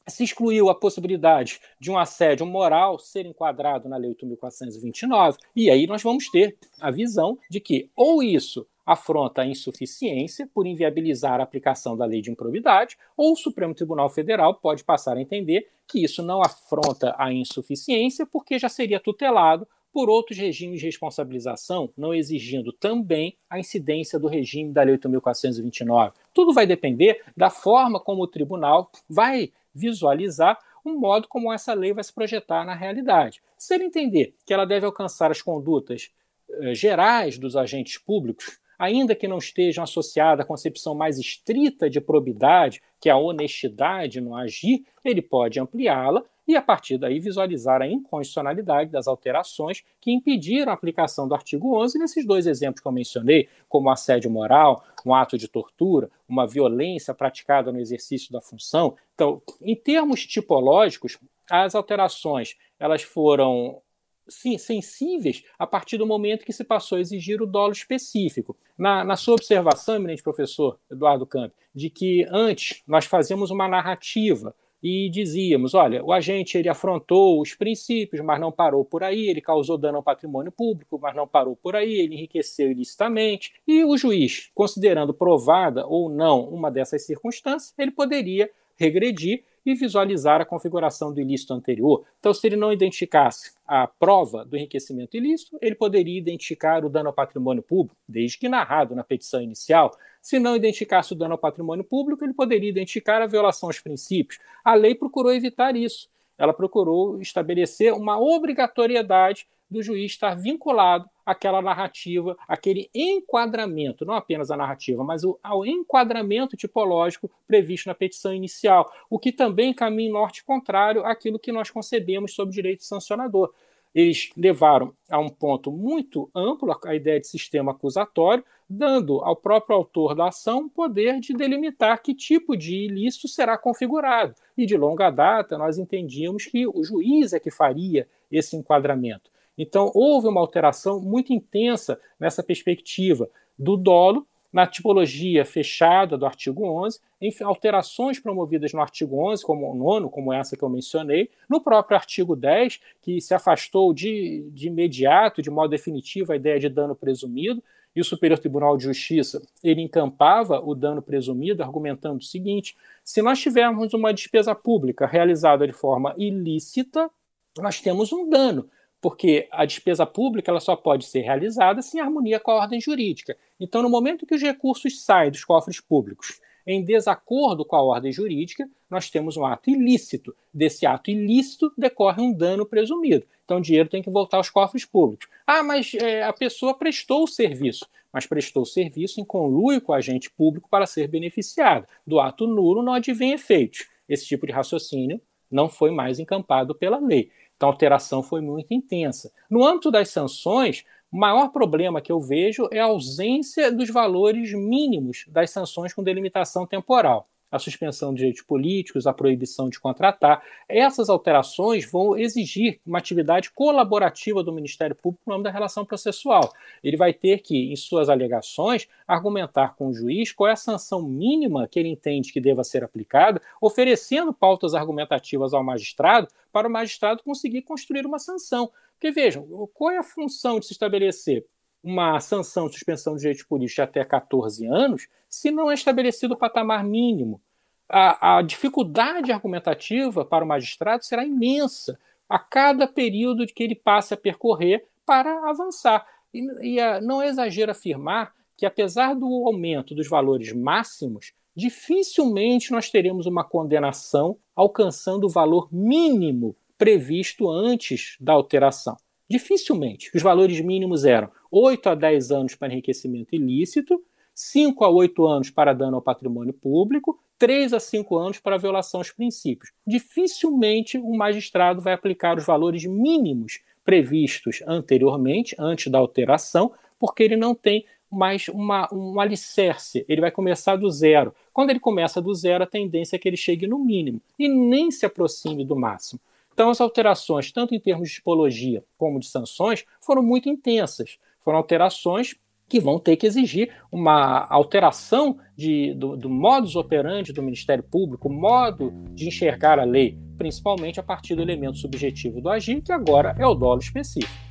se excluiu a possibilidade de um assédio moral ser enquadrado na Lei 8.429, e aí nós vamos ter a visão de que ou isso afronta a insuficiência por inviabilizar a aplicação da lei de improbidade, ou o Supremo Tribunal Federal pode passar a entender que isso não afronta a insuficiência porque já seria tutelado por outros regimes de responsabilização, não exigindo também a incidência do regime da Lei 8.429. Tudo vai depender da forma como o tribunal vai visualizar o modo como essa lei vai se projetar na realidade. Se ele entender que ela deve alcançar as condutas eh, gerais dos agentes públicos, ainda que não estejam associadas à concepção mais estrita de probidade, que é a honestidade no agir, ele pode ampliá-la e, a partir daí, visualizar a inconstitucionalidade das alterações que impediram a aplicação do artigo 11 nesses dois exemplos que eu mencionei, como assédio moral, um ato de tortura, uma violência praticada no exercício da função. Então, em termos tipológicos, as alterações elas foram sensíveis a partir do momento que se passou a exigir o dolo específico. Na, na sua observação, eminente professor Eduardo Camp, de que antes nós fazíamos uma narrativa e dizíamos, olha, o agente ele afrontou os princípios, mas não parou por aí, ele causou dano ao patrimônio público, mas não parou por aí, ele enriqueceu ilicitamente, e o juiz, considerando provada ou não uma dessas circunstâncias, ele poderia regredir e visualizar a configuração do ilícito anterior. Então, se ele não identificasse a prova do enriquecimento ilícito, ele poderia identificar o dano ao patrimônio público, desde que narrado na petição inicial. Se não identificasse o dano ao patrimônio público, ele poderia identificar a violação aos princípios. A lei procurou evitar isso. Ela procurou estabelecer uma obrigatoriedade do juiz estar vinculado àquela narrativa, aquele enquadramento, não apenas a narrativa, mas o, ao enquadramento tipológico previsto na petição inicial, o que também caminha em norte contrário àquilo que nós concebemos sobre direito sancionador. Eles levaram a um ponto muito amplo a ideia de sistema acusatório, dando ao próprio autor da ação poder de delimitar que tipo de ilícito será configurado. E de longa data nós entendíamos que o juiz é que faria esse enquadramento. Então, houve uma alteração muito intensa nessa perspectiva do dolo na tipologia fechada do artigo 11, em alterações promovidas no artigo 11, como o nono, como essa que eu mencionei, no próprio artigo 10, que se afastou de, de imediato, de modo definitivo, a ideia de dano presumido, e o Superior Tribunal de Justiça ele encampava o dano presumido, argumentando o seguinte: se nós tivermos uma despesa pública realizada de forma ilícita, nós temos um dano porque a despesa pública ela só pode ser realizada se em harmonia com a ordem jurídica. Então, no momento que os recursos saem dos cofres públicos em desacordo com a ordem jurídica, nós temos um ato ilícito. Desse ato ilícito decorre um dano presumido. Então, o dinheiro tem que voltar aos cofres públicos. Ah, mas é, a pessoa prestou o serviço, mas prestou o serviço em conluio com o agente público para ser beneficiado. Do ato nulo não advém efeitos. Esse tipo de raciocínio não foi mais encampado pela lei. Então a alteração foi muito intensa. No âmbito das sanções, o maior problema que eu vejo é a ausência dos valores mínimos das sanções com delimitação temporal a suspensão de direitos políticos, a proibição de contratar. Essas alterações vão exigir uma atividade colaborativa do Ministério Público no âmbito da relação processual. Ele vai ter que, em suas alegações, argumentar com o juiz qual é a sanção mínima que ele entende que deva ser aplicada, oferecendo pautas argumentativas ao magistrado para o magistrado conseguir construir uma sanção. Porque vejam, qual é a função de se estabelecer uma sanção suspensão de direitos políticos de até 14 anos se não é estabelecido o patamar mínimo. A, a dificuldade argumentativa para o magistrado será imensa a cada período que ele passe a percorrer para avançar. E, e a, não é exagero afirmar que, apesar do aumento dos valores máximos, dificilmente nós teremos uma condenação alcançando o valor mínimo previsto antes da alteração. Dificilmente. Os valores mínimos eram 8 a 10 anos para enriquecimento ilícito, 5 a 8 anos para dano ao patrimônio público, 3 a 5 anos para violação aos princípios. Dificilmente um magistrado vai aplicar os valores mínimos previstos anteriormente, antes da alteração, porque ele não tem mais uma, um alicerce, ele vai começar do zero. Quando ele começa do zero, a tendência é que ele chegue no mínimo e nem se aproxime do máximo. Então, as alterações, tanto em termos de tipologia como de sanções, foram muito intensas. Foram alterações que vão ter que exigir uma alteração de, do, do modus operandi do Ministério Público, modo de enxergar a lei, principalmente a partir do elemento subjetivo do agir, que agora é o dolo específico.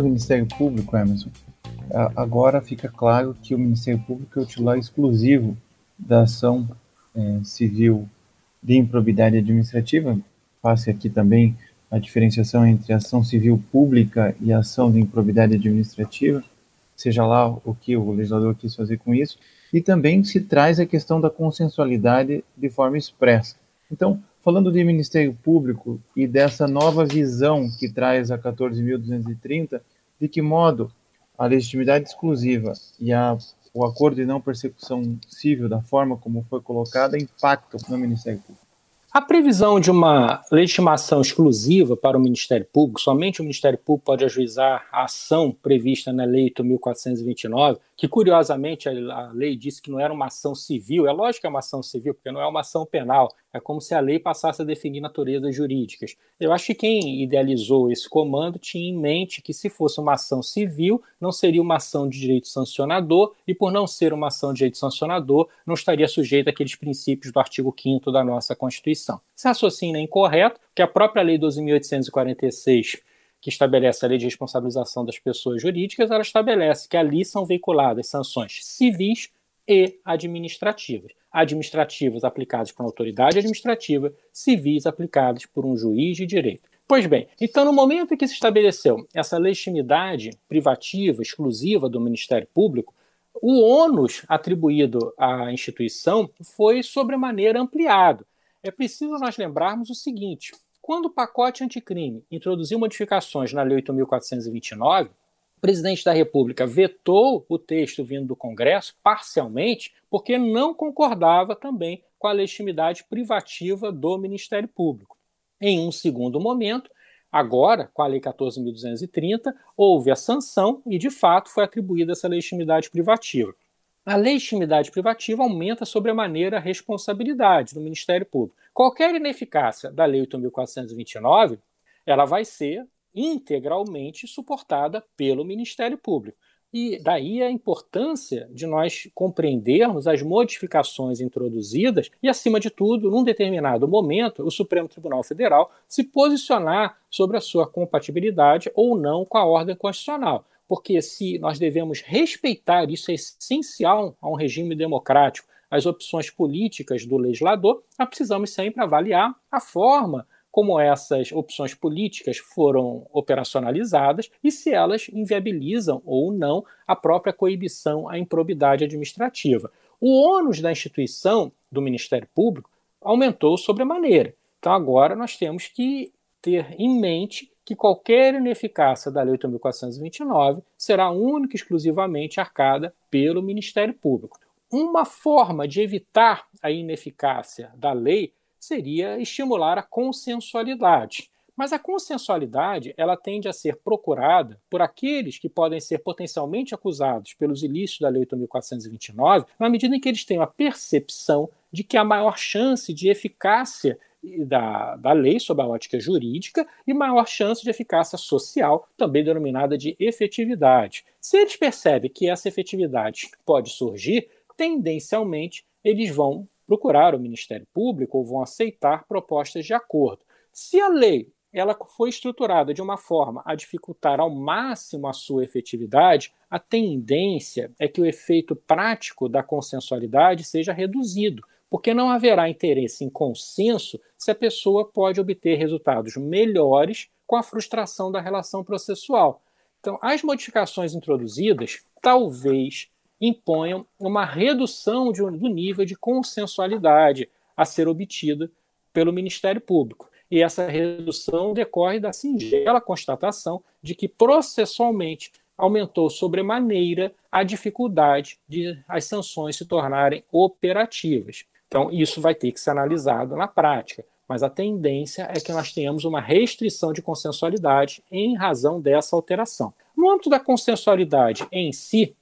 Do Ministério Público, Emerson, agora fica claro que o Ministério Público é o titular exclusivo da ação é, civil de improbidade administrativa. Passe aqui também a diferenciação entre ação civil pública e ação de improbidade administrativa, seja lá o que o legislador quis fazer com isso, e também se traz a questão da consensualidade de forma expressa. Então, falando de Ministério Público e dessa nova visão que traz a 14.230, de que modo a legitimidade exclusiva e a, o acordo de não persecução civil, da forma como foi colocada, impactam no Ministério Público? A previsão de uma legitimação exclusiva para o Ministério Público, somente o Ministério Público pode ajuizar a ação prevista na Lei 8.429, que curiosamente a lei disse que não era uma ação civil, é lógico que é uma ação civil, porque não é uma ação penal, é como se a lei passasse a definir naturezas jurídicas. Eu acho que quem idealizou esse comando tinha em mente que se fosse uma ação civil, não seria uma ação de direito sancionador, e por não ser uma ação de direito sancionador, não estaria sujeita àqueles princípios do artigo 5 da nossa Constituição. Esse raciocínio é incorreto, que a própria Lei 12.846 que estabelece a lei de responsabilização das pessoas jurídicas, ela estabelece que ali são veiculadas sanções civis e administrativas. Administrativas aplicadas por uma autoridade administrativa, civis aplicadas por um juiz de direito. Pois bem, então no momento em que se estabeleceu essa legitimidade privativa, exclusiva do Ministério Público, o ônus atribuído à instituição foi sobremaneira ampliado. É preciso nós lembrarmos o seguinte: quando o pacote anticrime introduziu modificações na Lei 8.429, o presidente da República vetou o texto vindo do Congresso parcialmente, porque não concordava também com a legitimidade privativa do Ministério Público. Em um segundo momento, agora, com a Lei 14.230, houve a sanção e, de fato, foi atribuída essa legitimidade privativa. A legitimidade privativa aumenta sobremaneira a responsabilidade do Ministério Público. Qualquer ineficácia da Lei 8.429, ela vai ser integralmente suportada pelo Ministério Público. E daí a importância de nós compreendermos as modificações introduzidas e, acima de tudo, num determinado momento, o Supremo Tribunal Federal se posicionar sobre a sua compatibilidade ou não com a ordem constitucional porque se nós devemos respeitar, isso é essencial a um regime democrático, as opções políticas do legislador, nós precisamos sempre avaliar a forma como essas opções políticas foram operacionalizadas e se elas inviabilizam ou não a própria coibição à improbidade administrativa. O ônus da instituição do Ministério Público aumentou sobremaneira. Então agora nós temos que ter em mente que qualquer ineficácia da Lei 8.429 será única e exclusivamente arcada pelo Ministério Público. Uma forma de evitar a ineficácia da lei seria estimular a consensualidade. Mas a consensualidade ela tende a ser procurada por aqueles que podem ser potencialmente acusados pelos ilícitos da Lei 8.429, na medida em que eles têm a percepção de que a maior chance de eficácia da, da lei sob a ótica jurídica e maior chance de eficácia social, também denominada de efetividade. Se eles percebem que essa efetividade pode surgir, tendencialmente eles vão procurar o Ministério Público ou vão aceitar propostas de acordo. Se a lei ela foi estruturada de uma forma a dificultar ao máximo a sua efetividade, a tendência é que o efeito prático da consensualidade seja reduzido, porque não haverá interesse em consenso se a pessoa pode obter resultados melhores com a frustração da relação processual. Então, as modificações introduzidas talvez imponham uma redução de, do nível de consensualidade a ser obtida pelo Ministério Público. E essa redução decorre da singela constatação de que processualmente aumentou sobremaneira a dificuldade de as sanções se tornarem operativas. Então, isso vai ter que ser analisado na prática. Mas a tendência é que nós tenhamos uma restrição de consensualidade em razão dessa alteração. No âmbito da consensualidade em si,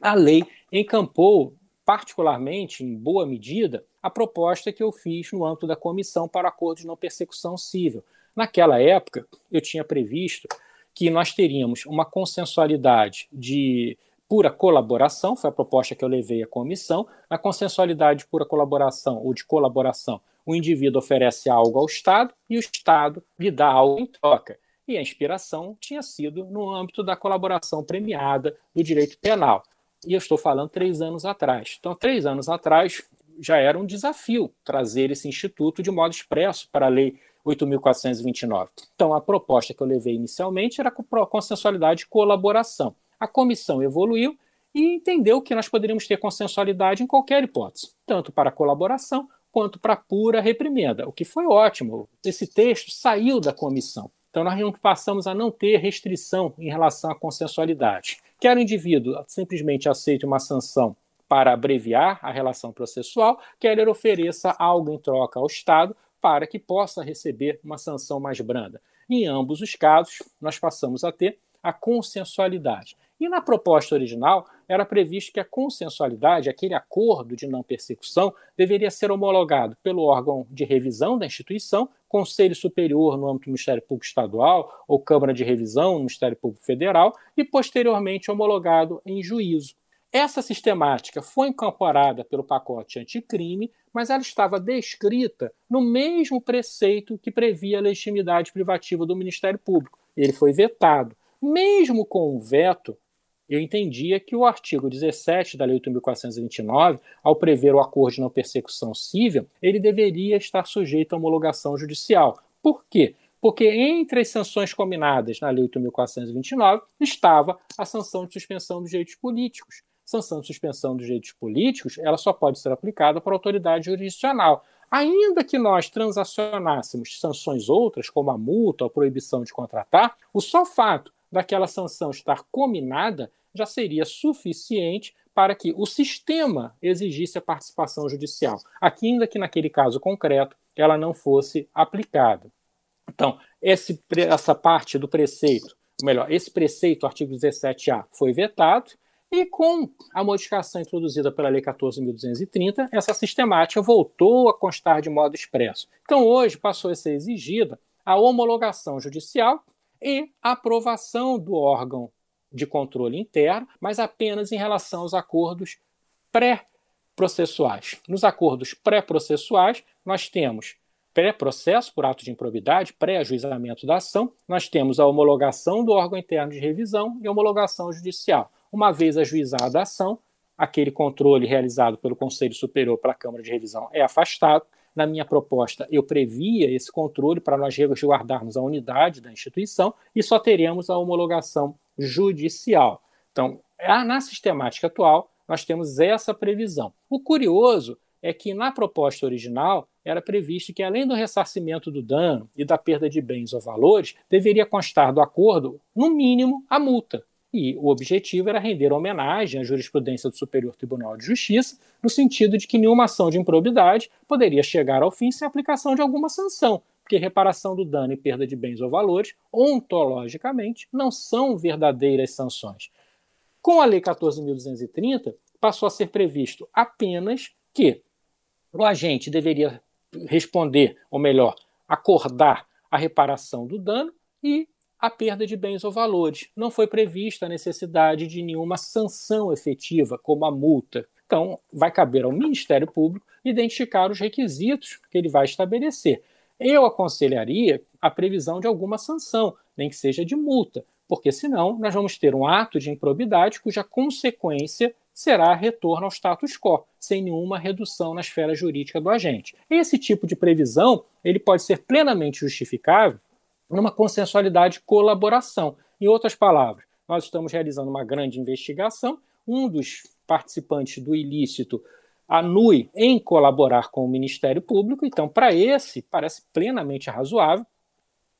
a lei encampou, particularmente, em boa medida, a proposta que eu fiz no âmbito da Comissão para Acordos de Não Persecução Civil. Naquela época, eu tinha previsto que nós teríamos uma consensualidade de pura colaboração, foi a proposta que eu levei à comissão. Na consensualidade de pura colaboração ou de colaboração, o indivíduo oferece algo ao Estado e o Estado lhe dá algo em troca. E a inspiração tinha sido no âmbito da colaboração premiada do direito penal. E eu estou falando três anos atrás. Então, três anos atrás já era um desafio trazer esse instituto de modo expresso para a Lei 8.429. Então, a proposta que eu levei inicialmente era consensualidade e colaboração. A comissão evoluiu e entendeu que nós poderíamos ter consensualidade em qualquer hipótese, tanto para colaboração quanto para pura reprimenda, o que foi ótimo. Esse texto saiu da comissão. Então, nós passamos a não ter restrição em relação à consensualidade. Quer o indivíduo simplesmente aceite uma sanção para abreviar a relação processual, quer ele ofereça algo em troca ao Estado para que possa receber uma sanção mais branda. Em ambos os casos, nós passamos a ter a consensualidade. E na proposta original, era previsto que a consensualidade, aquele acordo de não persecução, deveria ser homologado pelo órgão de revisão da instituição, Conselho Superior no âmbito do Ministério Público Estadual ou Câmara de Revisão no Ministério Público Federal, e posteriormente homologado em juízo. Essa sistemática foi incorporada pelo pacote anticrime, mas ela estava descrita no mesmo preceito que previa a legitimidade privativa do Ministério Público. Ele foi vetado. Mesmo com o veto, eu entendia que o artigo 17 da Lei 8.429, ao prever o acordo de não persecução civil, ele deveria estar sujeito à homologação judicial. Por quê? Porque entre as sanções combinadas na Lei 8.429 estava a sanção de suspensão dos direitos políticos. Sanção de suspensão dos direitos políticos, ela só pode ser aplicada por autoridade jurisdicional. Ainda que nós transacionássemos sanções outras, como a multa ou a proibição de contratar, o só fato daquela sanção estar combinada já seria suficiente para que o sistema exigisse a participação judicial, aqui ainda que naquele caso concreto ela não fosse aplicada. Então, esse, essa parte do preceito, ou melhor, esse preceito, artigo 17A, foi vetado, e com a modificação introduzida pela Lei 14.230, essa sistemática voltou a constar de modo expresso. Então, hoje passou a ser exigida a homologação judicial e aprovação do órgão de controle interno, mas apenas em relação aos acordos pré-processuais. Nos acordos pré-processuais, nós temos pré-processo por ato de improbidade, pré-ajuizamento da ação, nós temos a homologação do órgão interno de revisão e homologação judicial. Uma vez ajuizada a ação, aquele controle realizado pelo Conselho Superior pela Câmara de Revisão é afastado na minha proposta, eu previa esse controle para nós resguardarmos a unidade da instituição e só teremos a homologação judicial. Então, na sistemática atual, nós temos essa previsão. O curioso é que na proposta original era previsto que, além do ressarcimento do dano e da perda de bens ou valores, deveria constar do acordo, no mínimo, a multa. E o objetivo era render homenagem à jurisprudência do Superior Tribunal de Justiça, no sentido de que nenhuma ação de improbidade poderia chegar ao fim sem aplicação de alguma sanção, porque reparação do dano e perda de bens ou valores, ontologicamente, não são verdadeiras sanções. Com a Lei 14.230, passou a ser previsto apenas que o agente deveria responder, ou melhor, acordar a reparação do dano e a perda de bens ou valores. Não foi prevista a necessidade de nenhuma sanção efetiva, como a multa. Então, vai caber ao Ministério Público identificar os requisitos que ele vai estabelecer. Eu aconselharia a previsão de alguma sanção, nem que seja de multa, porque senão nós vamos ter um ato de improbidade cuja consequência será retorno ao status quo, sem nenhuma redução na esfera jurídica do agente. Esse tipo de previsão ele pode ser plenamente justificável numa consensualidade colaboração. Em outras palavras, nós estamos realizando uma grande investigação, um dos participantes do ilícito anui em colaborar com o Ministério Público, então, para esse, parece plenamente razoável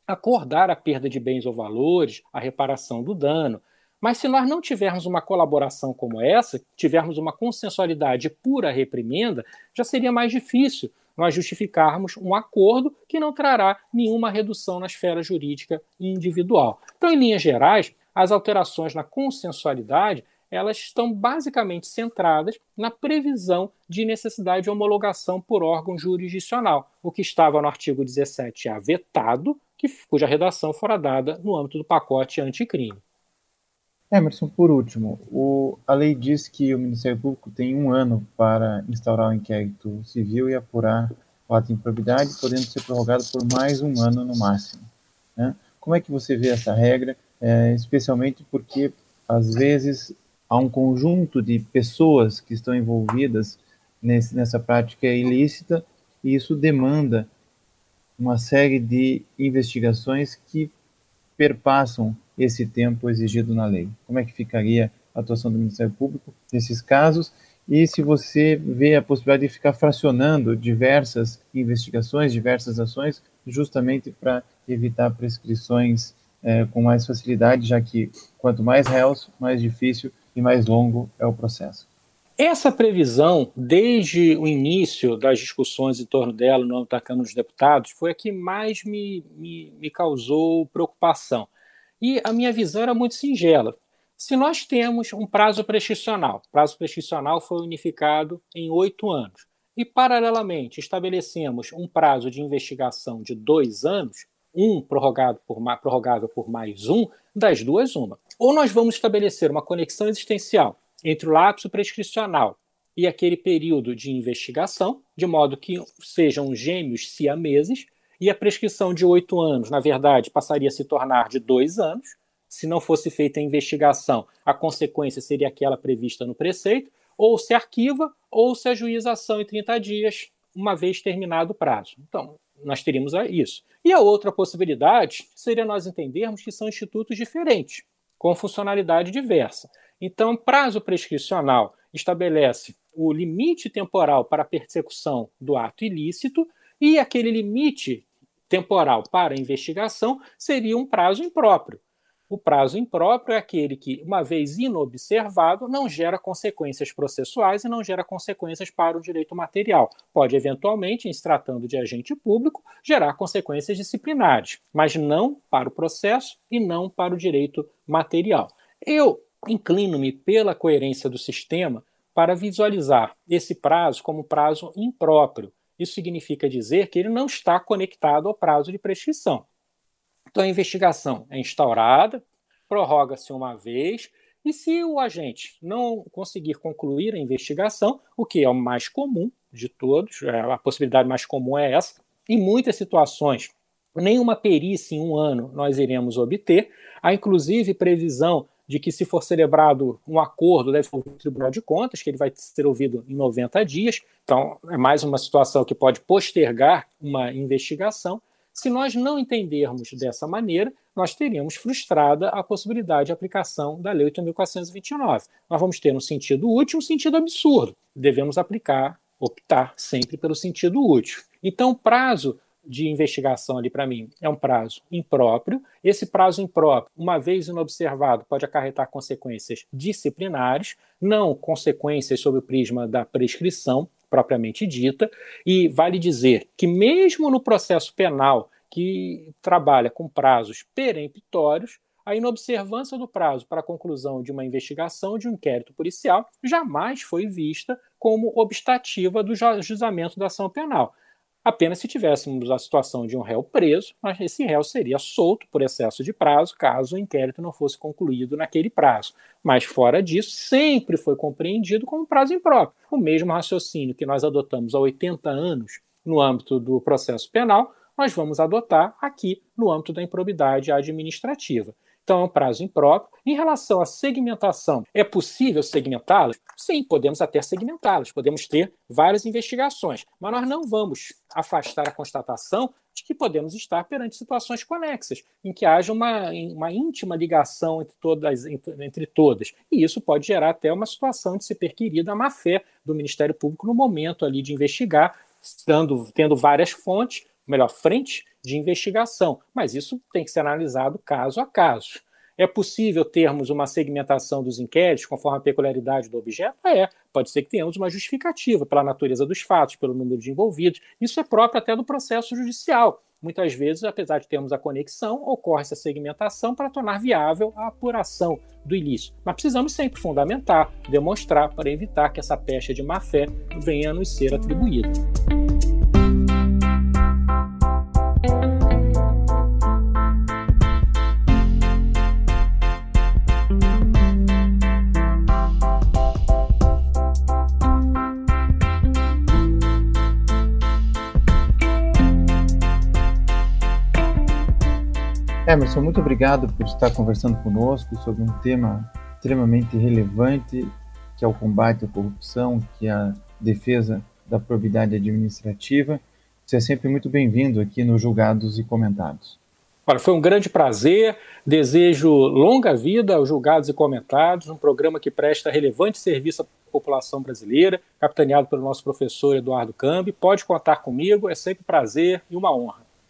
acordar a perda de bens ou valores, a reparação do dano. Mas se nós não tivermos uma colaboração como essa, tivermos uma consensualidade pura reprimenda, já seria mais difícil nós justificarmos um acordo que não trará nenhuma redução na esfera jurídica individual. Então, em linhas gerais, as alterações na consensualidade elas estão basicamente centradas na previsão de necessidade de homologação por órgão jurisdicional, o que estava no artigo 17A vetado, que, cuja redação fora dada no âmbito do pacote anticrime. Emerson, por último, o, a lei diz que o Ministério Público tem um ano para instaurar o um inquérito civil e apurar o ato de improbidade, podendo ser prorrogado por mais um ano no máximo. Né? Como é que você vê essa regra, é, especialmente porque, às vezes, há um conjunto de pessoas que estão envolvidas nesse, nessa prática ilícita e isso demanda uma série de investigações que perpassam esse tempo exigido na lei. Como é que ficaria a atuação do Ministério Público nesses casos? E se você vê a possibilidade de ficar fracionando diversas investigações, diversas ações, justamente para evitar prescrições é, com mais facilidade, já que quanto mais réus, mais difícil e mais longo é o processo. Essa previsão, desde o início das discussões em torno dela no âmbito da Câmara dos Deputados, foi a que mais me, me, me causou preocupação. E a minha visão era muito singela. Se nós temos um prazo prescricional, o prazo prescricional foi unificado em oito anos, e paralelamente estabelecemos um prazo de investigação de dois anos, um prorrogado por, prorrogável por mais um, das duas, uma. Ou nós vamos estabelecer uma conexão existencial entre o lapso prescricional e aquele período de investigação, de modo que sejam gêmeos siameses, e a prescrição de oito anos, na verdade, passaria a se tornar de dois anos. Se não fosse feita a investigação, a consequência seria aquela prevista no preceito, ou se arquiva, ou se ajuiza a ação em 30 dias, uma vez terminado o prazo. Então, nós teríamos isso. E a outra possibilidade seria nós entendermos que são institutos diferentes, com funcionalidade diversa. Então, prazo prescricional estabelece o limite temporal para a persecução do ato ilícito e aquele limite temporal para investigação seria um prazo impróprio. O prazo impróprio é aquele que, uma vez inobservado, não gera consequências processuais e não gera consequências para o direito material. Pode, eventualmente, em se tratando de agente público, gerar consequências disciplinares, mas não para o processo e não para o direito material. Eu inclino-me pela coerência do sistema para visualizar esse prazo como prazo impróprio. Isso significa dizer que ele não está conectado ao prazo de prescrição. Então a investigação é instaurada, prorroga-se uma vez, e se o agente não conseguir concluir a investigação, o que é o mais comum de todos, é, a possibilidade mais comum é essa, em muitas situações, nenhuma perícia em um ano nós iremos obter. Há inclusive previsão de que, se for celebrado um acordo, deve ouvir o Tribunal de Contas, que ele vai ser ouvido em 90 dias. Então, é mais uma situação que pode postergar uma investigação. Se nós não entendermos dessa maneira, nós teríamos frustrada a possibilidade de aplicação da Lei 8.429. Nós vamos ter um sentido útil e um sentido absurdo. Devemos aplicar, optar sempre pelo sentido útil. Então, o prazo de investigação ali para mim é um prazo impróprio. Esse prazo impróprio, uma vez inobservado, pode acarretar consequências disciplinares, não consequências sob o prisma da prescrição propriamente dita. E vale dizer que, mesmo no processo penal que trabalha com prazos peremptórios, a inobservância do prazo para a conclusão de uma investigação de um inquérito policial jamais foi vista como obstativa do juizamento da ação penal apenas se tivéssemos a situação de um réu preso, mas esse réu seria solto por excesso de prazo caso o inquérito não fosse concluído naquele prazo. Mas fora disso, sempre foi compreendido como prazo impróprio. O mesmo raciocínio que nós adotamos há 80 anos no âmbito do processo penal, nós vamos adotar aqui no âmbito da improbidade administrativa. Então, é um prazo impróprio. Em relação à segmentação, é possível segmentá-las? Sim, podemos até segmentá-las, podemos ter várias investigações, mas nós não vamos afastar a constatação de que podemos estar perante situações conexas, em que haja uma, uma íntima ligação entre todas, entre todas. E isso pode gerar até uma situação de se perquirir da má-fé do Ministério Público no momento ali de investigar, estando, tendo várias fontes, melhor, frente de investigação, mas isso tem que ser analisado caso a caso. É possível termos uma segmentação dos inquéritos conforme a peculiaridade do objeto? É. Pode ser que tenhamos uma justificativa pela natureza dos fatos, pelo número de envolvidos. Isso é próprio até do processo judicial. Muitas vezes, apesar de termos a conexão, ocorre essa segmentação para tornar viável a apuração do ilícito. Mas precisamos sempre fundamentar, demonstrar para evitar que essa pecha de má-fé venha a nos ser atribuída. Emerson, muito obrigado por estar conversando conosco sobre um tema extremamente relevante, que é o combate à corrupção, que é a defesa da probidade administrativa. Você é sempre muito bem-vindo aqui no Julgados e Comentados. Olha, foi um grande prazer. Desejo longa vida aos julgados e comentados, um programa que presta relevante serviço à população brasileira, capitaneado pelo nosso professor Eduardo Cambi. Pode contar comigo, é sempre prazer e uma honra.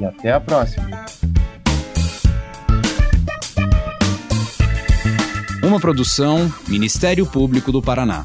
e até a próxima. Uma produção Ministério Público do Paraná.